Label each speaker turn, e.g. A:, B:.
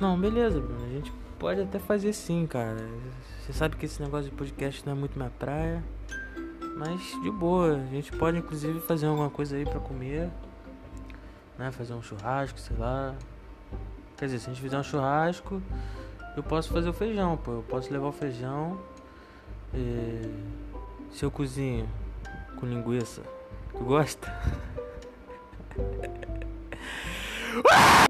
A: Não, beleza, Bruno. A gente pode até fazer sim, cara. Você sabe que esse negócio de podcast não é muito minha praia. Mas de boa, a gente pode inclusive fazer alguma coisa aí pra comer. Né? Fazer um churrasco, sei lá. Quer dizer, se a gente fizer um churrasco, eu posso fazer o feijão, pô. Eu posso levar o feijão. E... Se eu cozinho com linguiça, tu gosta?